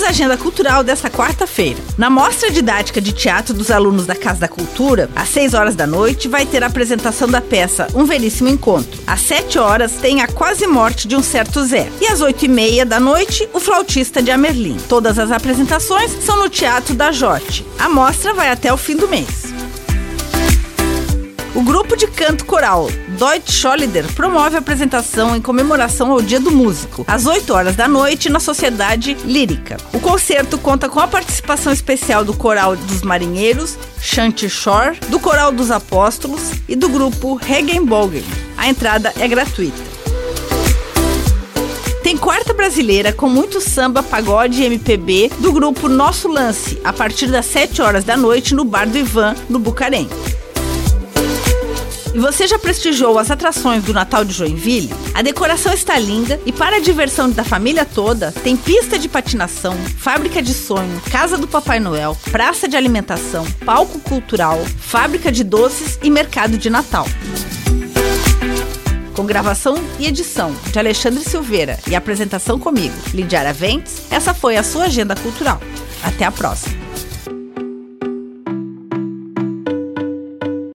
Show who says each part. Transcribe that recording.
Speaker 1: Temos a agenda cultural desta quarta-feira. Na mostra didática de teatro dos alunos da Casa da Cultura, às 6 horas da noite, vai ter a apresentação da peça Um Veríssimo Encontro. Às 7 horas, tem a quase morte de um certo Zé. E às 8 e meia da noite, o flautista de Amerlim. Todas as apresentações são no Teatro da Jote. A mostra vai até o fim do mês. O grupo de canto coral Deutsche Scholider promove a apresentação em comemoração ao Dia do Músico, às 8 horas da noite, na Sociedade Lírica. O concerto conta com a participação especial do Coral dos Marinheiros, Chante Shore, do Coral dos Apóstolos e do grupo Regenbogen. A entrada é gratuita. Tem quarta brasileira com muito samba, pagode e MPB do grupo Nosso Lance, a partir das 7 horas da noite no Bar do Ivan, no Bucarém. E você já prestigiou as atrações do Natal de Joinville? A decoração está linda e para a diversão da família toda, tem pista de patinação, fábrica de sonho, casa do Papai Noel, praça de alimentação, palco cultural, fábrica de doces e mercado de Natal. Com gravação e edição de Alexandre Silveira e apresentação comigo, Lidiara Ventes, essa foi a sua agenda cultural. Até a próxima!